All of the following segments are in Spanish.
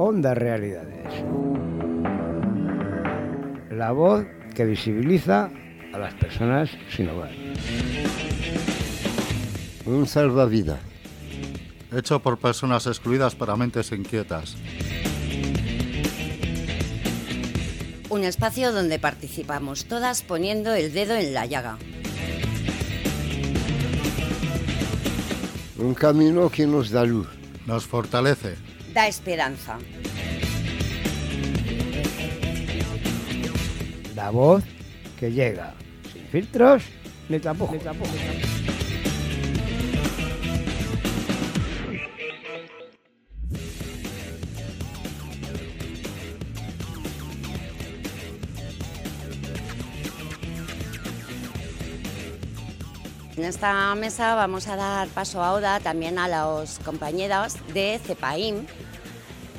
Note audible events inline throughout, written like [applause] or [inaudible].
Onda Realidades. La voz que visibiliza a las personas sin hogar. Un salvavidas. Hecho por personas excluidas para mentes inquietas. Un espacio donde participamos todas poniendo el dedo en la llaga. Un camino que nos da luz. Nos fortalece. Da esperanza. La voz que llega. Sin filtros ni tampoco. En esta mesa vamos a dar paso ahora también a los compañeros de CEPAIM,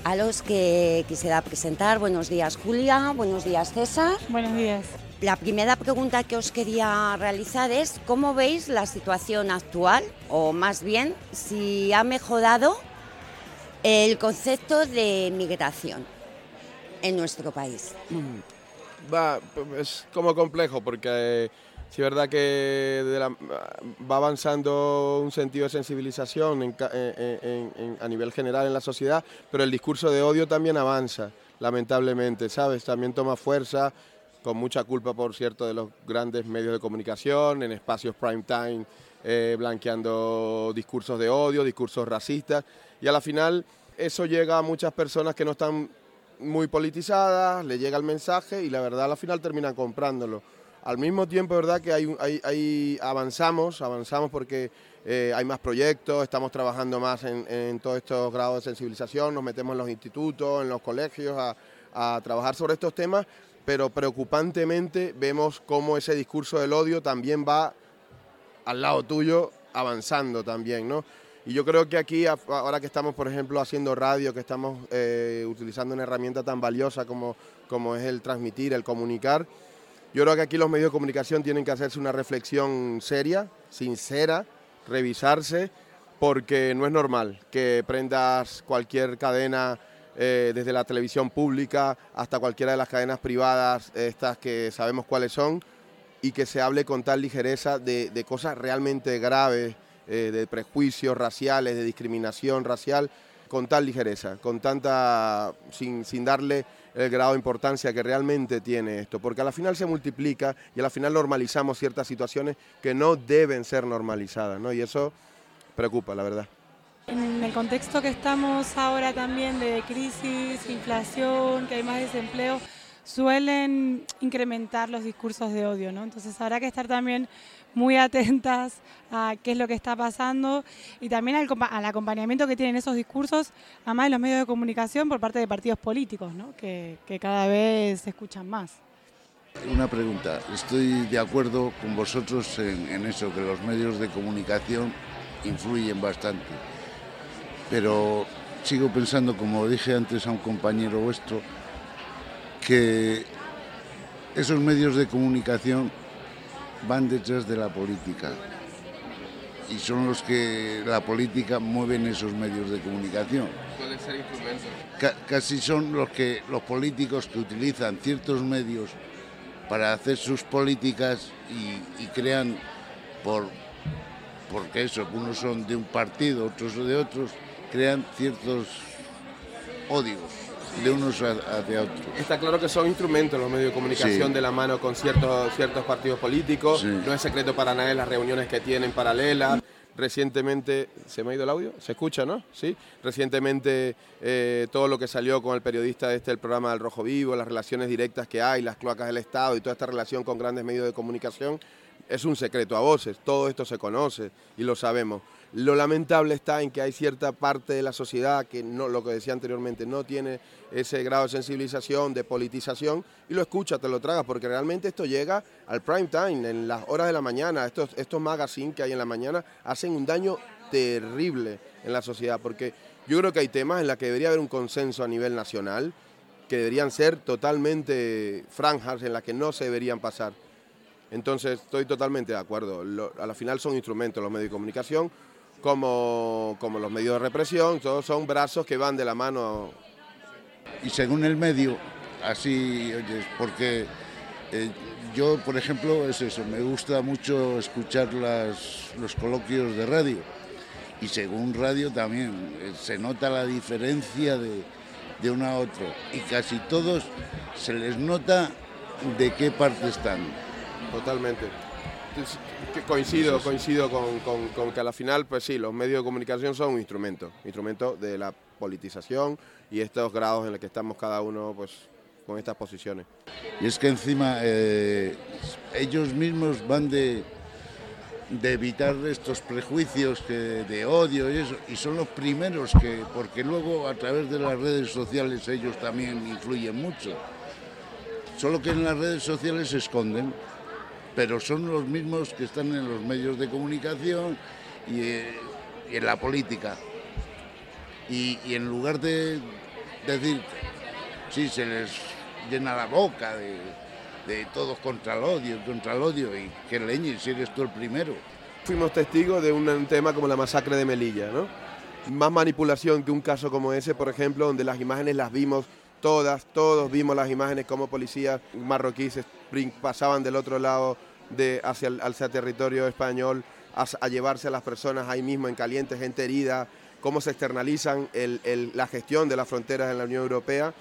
a los que quisiera presentar. Buenos días Julia, buenos días César. Buenos días. La primera pregunta que os quería realizar es cómo veis la situación actual, o más bien si ha mejorado el concepto de migración en nuestro país. Va, es como complejo porque sí es verdad que va avanzando un sentido de sensibilización en- en- en- a nivel general en la sociedad, pero el discurso de odio también avanza, lamentablemente, ¿sabes? También toma fuerza, con mucha culpa, por cierto, de los grandes medios de comunicación, en espacios prime time, eh, blanqueando discursos de odio, discursos racistas, y a la final eso llega a muchas personas que no están muy politizadas, le llega el mensaje y la verdad a la final terminan comprándolo. Al mismo tiempo, verdad que hay, hay- avanzamos, avanzamos porque eh, hay más proyectos, estamos trabajando más en, todos estos grados de sensibilización, nos metemos en los institutos, en los colegios a, trabajar sobre estos temas, pero preocupantemente vemos cómo ese discurso del odio también va al lado tuyo avanzando también, ¿no? Y yo creo que aquí, ahora que estamos, por ejemplo, haciendo radio, que estamos eh, utilizando una herramienta tan valiosa como, como es el transmitir, el comunicar, yo creo que aquí los medios de comunicación tienen que hacerse una reflexión seria, sincera, revisarse, porque no es normal que prendas cualquier cadena, eh, desde la televisión pública hasta cualquiera de las cadenas privadas, estas que sabemos cuáles son, y que se hable con tal ligereza de, cosas realmente graves, eh, de prejuicios raciales, de discriminación racial, con tal ligereza, con tanta, sin darle el grado de importancia que realmente tiene esto, porque a la final se multiplica y a la final normalizamos ciertas situaciones que no deben ser normalizadas, ¿no? Y eso preocupa, la verdad. En el contexto que estamos ahora también de crisis, inflación, que hay más desempleo, suelen incrementar los discursos de odio, ¿no? Entonces habrá que estar también muy atentas a qué es lo que está pasando y también al, al acompañamiento que tienen esos discursos, además de los medios de comunicación por parte de partidos políticos, ¿no? que, que cada vez se escuchan más. Una pregunta. Estoy de acuerdo con vosotros en eso, que los medios de comunicación influyen bastante. Pero sigo pensando, como dije antes a un compañero vuestro, que esos medios de comunicación van detrás de la política. Y son los que la política mueven esos medios de comunicación. Pueden ser. Ca- casi son los que los políticos que utilizan ciertos medios para hacer sus políticas y, y crean por porque eso unos son de un partido otros de otros crean ciertos odios de unos a- hacia otros Está claro que son instrumentos los medios de comunicación Sí. de la mano con ciertos, ciertos partidos políticos. Sí. No es secreto para nadie las reuniones que tienen paralelas. Recientemente, ¿se me ha ido el audio? ¿Se escucha, no? Sí. Recientemente eh, todo lo que salió con el periodista este, el programa del Rojo Vivo, las relaciones directas que hay, las cloacas del Estado y toda esta relación con grandes medios de comunicación, es un secreto a voces. Todo esto se conoce y lo sabemos. Lo lamentable está en que hay cierta parte de la sociedad que no, lo que decía anteriormente, no tiene ese grado de sensibilización, de politización, y lo escucha, te lo tragas, porque realmente esto llega al prime time, en las horas de la mañana. Estos, estos magazines que hay en la mañana hacen un daño terrible en la sociedad, porque yo creo que hay temas en los que debería haber un consenso a nivel nacional, que deberían ser totalmente franjas, en las que no se deberían pasar. Entonces, estoy totalmente de acuerdo. A la final son instrumentos los medios de comunicación, como, como los medios de represión, todos son brazos que van de la mano y según el medio, así, oyes, porque eh, yo, por ejemplo, es eso, me gusta mucho escuchar las, los coloquios de radio y según radio también eh, se nota la diferencia de, de uno a otro y casi todos se les nota de qué parte están. Totalmente. Coincido, coincido con, con- con que a la final, pues sí, los medios de comunicación son un instrumento, instrumento de la politización y estos grados en los que estamos cada uno, pues, con estas posiciones. Y es que encima eh, ellos mismos van de, de evitar estos prejuicios que, de odio y eso, y son los primeros que, porque luego a través de las redes sociales ellos también influyen mucho. Solo que en las redes sociales se esconden, pero son los mismos que están en los medios de comunicación y, eh, y en la política. Y, y en lugar de decir, sí, se les llena la boca de, de todos contra el odio, contra el odio, y que leñe si eres tú el primero. Fuimos testigos de un, tema como la masacre de Melilla, ¿no? Más manipulación que un caso como ese, por ejemplo, donde las imágenes las vimos todas, todos vimos las imágenes como policías marroquíes pasaban del otro lado de, hacia, hacia territorio español a, a llevarse a las personas ahí mismo en caliente, gente herida, cómo se externalizan el- el- la gestión de las fronteras en la Unión Europea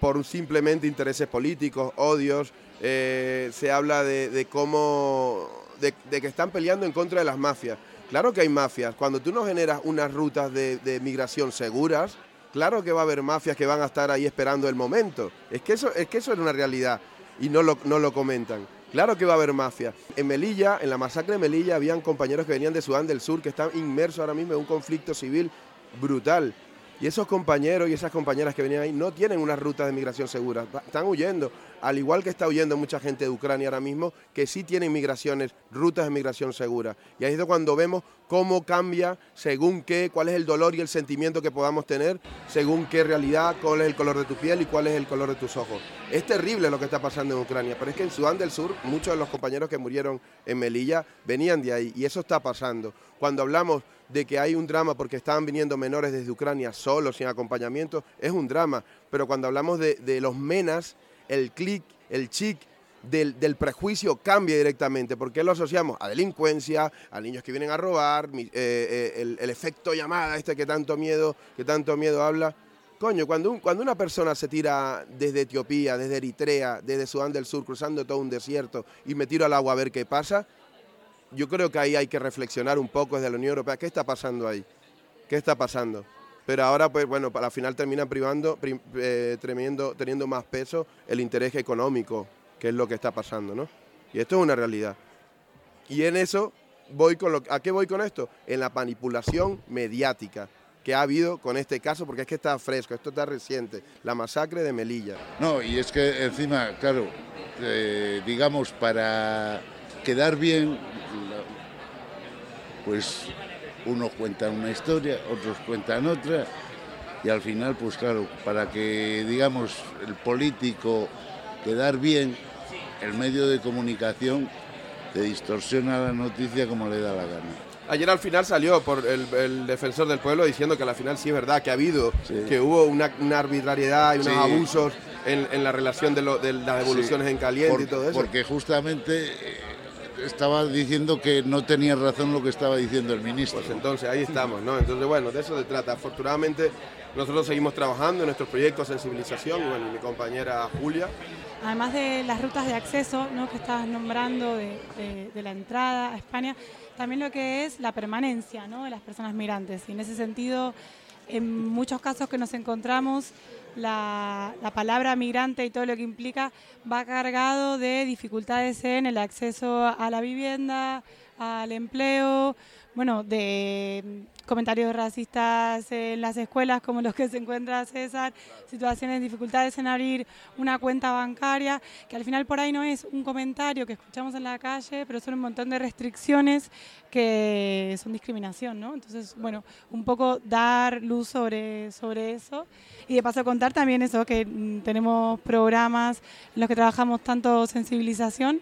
por simplemente intereses políticos, odios. eh, se habla de, de cómo. De, de que están peleando en contra de las mafias. Claro que hay mafias. Cuando tú no generas unas rutas de, de migración seguras, claro que va a haber mafias que van a estar ahí esperando el momento. Es que eso, es que eso es una realidad y no lo, no lo comentan. Claro que va a haber mafia. En Melilla, en la masacre de Melilla, habían compañeros que venían de Sudán del Sur que están inmersos ahora mismo en un conflicto civil brutal. Y esos compañeros y esas compañeras que venían ahí no tienen una ruta de migración segura, están huyendo, al igual que está huyendo mucha gente de Ucrania ahora mismo, que sí tienen migraciones, rutas de migración segura. Y ahí es cuando vemos cómo cambia según qué, cuál es el dolor y el sentimiento que podamos tener, según qué realidad, cuál es el color de tu piel y cuál es el color de tus ojos. Es terrible lo que está pasando en Ucrania, pero es que en Sudán del Sur muchos de los compañeros que murieron en Melilla venían de ahí y eso está pasando. Cuando hablamos de que hay un drama porque estaban viniendo menores desde Ucrania solos, sin acompañamiento, es un drama. Pero cuando hablamos de, de los menas, el clic, el chic del, del prejuicio cambia directamente, porque lo asociamos a delincuencia, a niños que vienen a robar, eh, eh, el, el efecto llamada, este que tanto miedo, que tanto miedo habla. Coño, cuando, un- cuando una persona se tira desde Etiopía, desde Eritrea, desde Sudán del Sur, cruzando todo un desierto y me tiro al agua a ver qué pasa, yo creo que ahí hay que reflexionar un poco desde la Unión Europea. ¿Qué está pasando ahí? ¿Qué está pasando? Pero ahora, pues bueno, para la final terminan privando, prim- eh, teniendo más peso el interés económico, que es lo que está pasando, ¿no? Y esto es una realidad. Y en eso voy con lo, ¿a qué voy con esto? En la manipulación mediática que ha habido con este caso, porque es que está fresco, esto está reciente, la masacre de Melilla. No, y es que encima, claro, eh, digamos, para quedar bien, pues unos cuentan una historia, otros cuentan otra, y al final, pues claro, para que, digamos, el político quedar bien, el medio de comunicación te distorsiona la noticia como le da la gana. Ayer al final salió por el, el defensor del pueblo diciendo que al final sí es verdad que ha habido, Sí. que hubo una, una arbitrariedad y unos Sí. abusos en, en la relación de, lo- de las devoluciones en caliente Por- y todo eso. Porque justamente eh, estaba diciendo que no tenía razón lo que estaba diciendo el ministro. Pues entonces ahí estamos, ¿no? Entonces, bueno, de eso se trata. Afortunadamente, nosotros seguimos trabajando en nuestros proyectos de sensibilización, y bueno, y mi compañera Julia, Además de las rutas de acceso ¿no? que estabas nombrando de, de- de la entrada a España, también lo que es la permanencia ¿no? de las personas migrantes. Y en ese sentido, en muchos casos que nos encontramos, la, la palabra migrante y todo lo que implica va cargado de dificultades en el acceso a la vivienda, al empleo, bueno, de comentarios racistas en las escuelas como los que se encuentra César, situaciones de dificultades en abrir una cuenta bancaria, que al final por ahí no es un comentario que escuchamos en la calle, pero son un montón de restricciones que son discriminación, ¿no? Entonces, bueno, un poco dar luz sobre, sobre eso y de paso contar también eso, que tenemos programas en los que trabajamos tanto sensibilización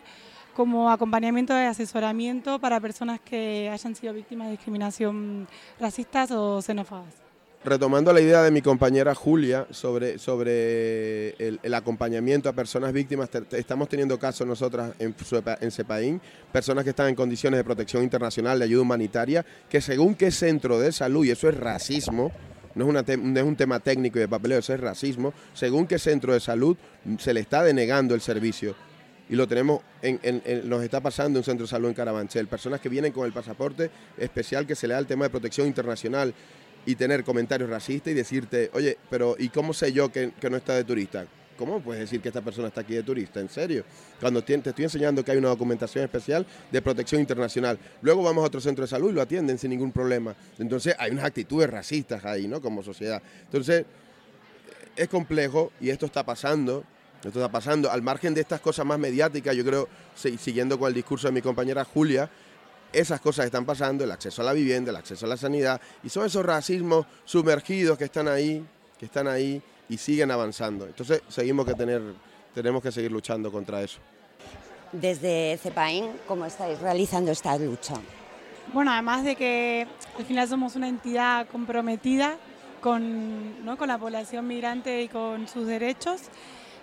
como acompañamiento de asesoramiento para personas que hayan sido víctimas de discriminación racistas o xenófobas. retomando la idea de mi compañera Julia sobre, sobre el, acompañamiento a personas víctimas, estamos teniendo casos nosotras en, en CEPAIN, personas que están en condiciones de protección internacional, de ayuda humanitaria, que según qué centro de salud, y eso es racismo, no es, no es, un tema técnico y de papeleo, eso es racismo, según qué centro de salud se le está denegando el servicio. Y lo tenemos, en, nos está pasando en un centro de salud en Carabanchel. Personas que vienen con el pasaporte especial que se le da al tema de protección internacional y tener comentarios racistas y decirte, oye, pero ¿y cómo sé yo que, no está de turista? ¿Cómo puedes decir que esta persona está aquí de turista? ¿En serio? Cuando te, estoy enseñando que hay una documentación especial de protección internacional. Luego vamos a otro centro de salud y lo atienden sin ningún problema. Entonces hay unas actitudes racistas ahí, ¿no? Como sociedad. Entonces es complejo y esto está pasando. Esto está pasando. Al margen de estas cosas más mediáticas, yo creo, siguiendo con el discurso de mi compañera Julia, esas cosas están pasando, el acceso a la vivienda, el acceso a la sanidad, y son esos racismos sumergidos que están ahí, que están ahí y siguen avanzando. Entonces seguimos que tener, tenemos que seguir luchando contra eso. Desde CEPAIN, ¿cómo estáis realizando esta lucha? Bueno, además de que al final somos una entidad comprometida con, ¿no? con la población migrante y con sus derechos,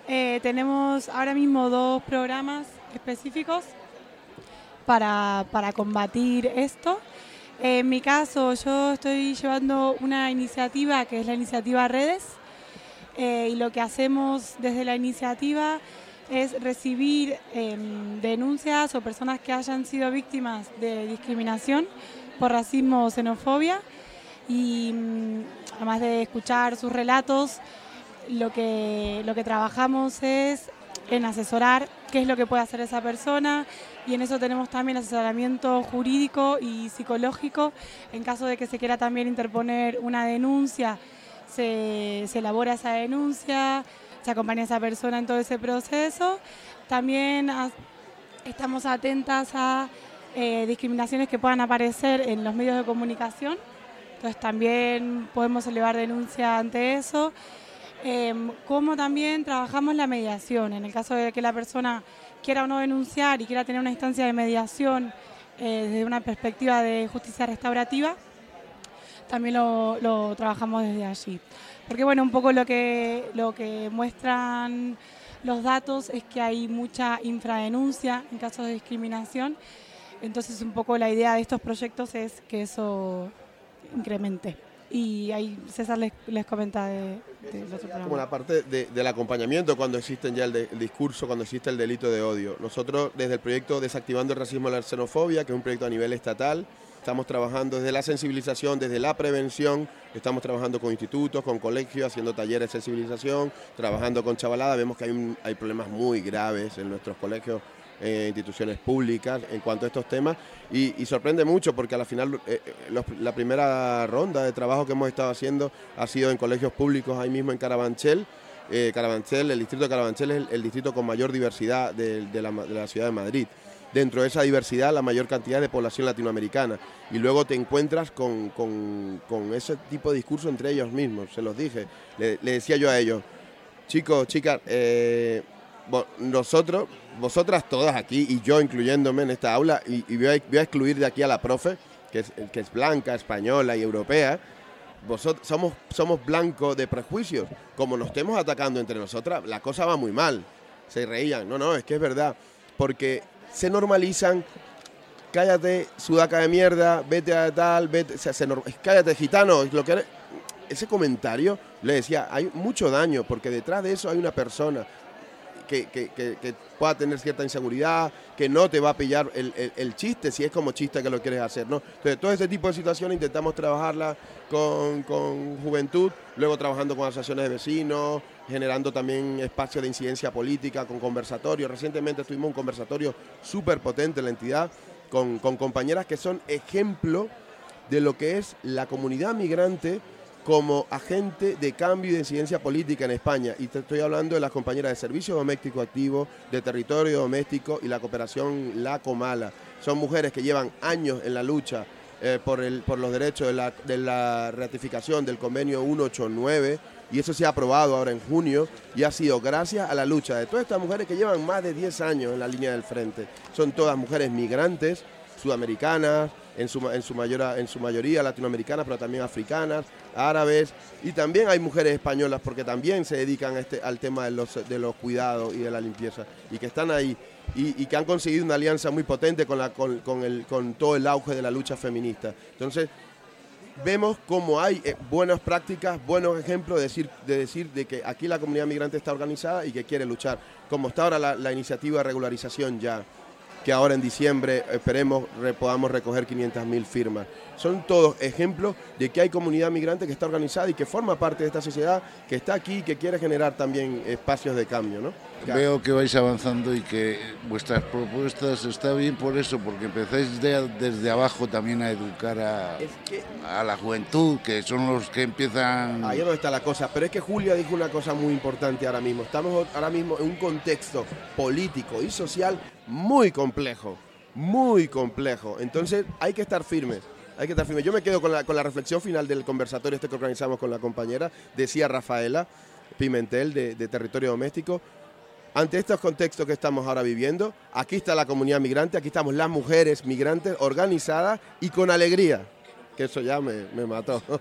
eh, tenemos ahora mismo dos programas específicos para, para combatir esto. En mi caso, yo estoy llevando una iniciativa que es la iniciativa Redes eh, y lo que hacemos desde la iniciativa es recibir em, denuncias o personas que hayan sido víctimas de discriminación por racismo o xenofobia y mm, además de escuchar sus relatos, lo que, lo que trabajamos es en asesorar qué es lo que puede hacer esa persona y en eso tenemos también asesoramiento jurídico y psicológico. En caso de que se quiera también interponer una denuncia, se, elabora esa denuncia, se acompaña a esa persona en todo ese proceso. También estamos atentas a eh, discriminaciones que puedan aparecer en los medios de comunicación. Entonces también podemos elevar denuncia ante eso. Em, como también trabajamos la mediación. En el caso de que la persona quiera o no denunciar y quiera tener una instancia de mediación eh, desde una perspectiva de justicia restaurativa, también lo, trabajamos desde allí. Porque bueno, un poco lo que, lo que muestran los datos es que hay mucha infradenuncia en casos de discriminación. Entonces un poco la idea de estos proyectos es que eso incremente y ahí César les, les comenta de, otro Como la parte del acompañamiento cuando existen ya el, discurso, cuando existe el delito de odio. Nosotros desde el proyecto Desactivando el Racismo y la Xenofobia, que es un proyecto a nivel estatal, estamos trabajando desde la sensibilización, desde la prevención, estamos trabajando con institutos, con colegios, haciendo talleres de sensibilización, trabajando con chavalada, vemos que hay, hay problemas muy graves en nuestros colegios eh, instituciones públicas en cuanto a estos temas y, sorprende mucho porque al final eh, eh, la primera ronda de trabajo que hemos estado haciendo ha sido en colegios públicos ahí mismo en Carabanchel. Carabanchel, el distrito de Carabanchel es el, distrito con mayor diversidad de, la, ciudad de Madrid dentro de esa diversidad la mayor cantidad de población latinoamericana. Y luego te encuentras con, ese tipo de discurso entre ellos mismos, se los dije. Le, decía yo a ellos, chicos, chicas, nosotros, vosotras todas aquí, y yo incluyéndome en esta aula, y, voy, a, excluir de aquí a la profe, que es, que es blanca, española y europea, vosotros somos, somos blancos de prejuicios. Como nos estemos atacando entre nosotras, la cosa va muy mal. Se reían. No, no, es que es verdad. Porque se normalizan. Cállate, sudaca de mierda, vete a tal, vete, cállate, gitano. Lo que ese comentario le decía, hay mucho daño, porque detrás de eso hay una persona, que, pueda tener cierta inseguridad, que no te va a pillar el, chiste, si es como chiste que lo quieres hacer, ¿no? Entonces, todo este tipo de situaciones intentamos trabajarla con, juventud, luego trabajando con asociaciones de vecinos, generando también espacios de incidencia política, con conversatorios. Recientemente tuvimos un conversatorio súper potente en la entidad con, con compañeras que son ejemplo de lo que es la comunidad migrante como agente de cambio y de incidencia política en España. Y te estoy hablando de las compañeras de Servicio Doméstico Activo, de Territorio Doméstico y la cooperación La Comala. Son mujeres que llevan años en la lucha eh, por, el, por los derechos de la, de la ratificación del convenio 189 y eso se ha aprobado ahora en junio y ha sido gracias a la lucha de todas estas mujeres que llevan más de 10 años en la línea del frente. Son todas mujeres migrantes, sudamericanas, en su, en su, en su mayoría latinoamericanas, pero también africanas, árabes, y también hay mujeres españolas porque también se dedican este, al tema de los, de los cuidados y de la limpieza, y que están ahí, y, que han conseguido una alianza muy potente con, la, con, el, con todo el auge de la lucha feminista. Entonces, vemos cómo hay eh, buenas prácticas, buenos ejemplos de decir, de decir de que aquí la comunidad migrante está organizada y que quiere luchar, como está ahora la iniciativa de regularización ya que ahora en diciembre esperemos podamos recoger 500.000 firmas. Son todos ejemplos de que hay comunidad migrante que está organizada y que forma parte de esta sociedad, que está aquí y que quiere generar también espacios de cambio. ¿no? Veo que vais avanzando y que vuestras propuestas está bien por eso, porque empezáis desde abajo también a educar a, a, la juventud, que son los que empiezan... Ahí no está la cosa, pero es que Julia dijo una cosa muy importante ahora mismo. Estamos ahora mismo en un contexto político y social muy complejo, muy complejo. Entonces hay que estar firmes. Hay que estar firmes. Yo me quedo con la, con la reflexión final del conversatorio este que organizamos con la compañera, decía Rafaela Pimentel de, de Territorio Doméstico. Ante estos contextos que estamos ahora viviendo, aquí está la comunidad migrante, aquí estamos las mujeres migrantes organizadas y con alegría, que eso ya me, me mató. [laughs]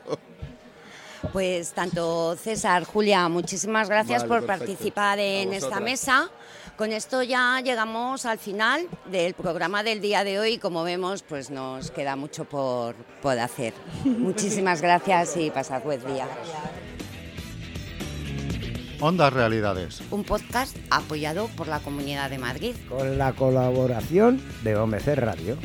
Pues tanto César, Julia, muchísimas gracias por participar en esta mesa. Con esto ya llegamos al final del programa del día de hoy. Como vemos, pues nos queda mucho por, por hacer. [laughs] Muchísimas gracias y pasad buen día. Ondas Realidades. Un podcast apoyado por la Comunidad de Madrid. Con la colaboración de OMC Radio.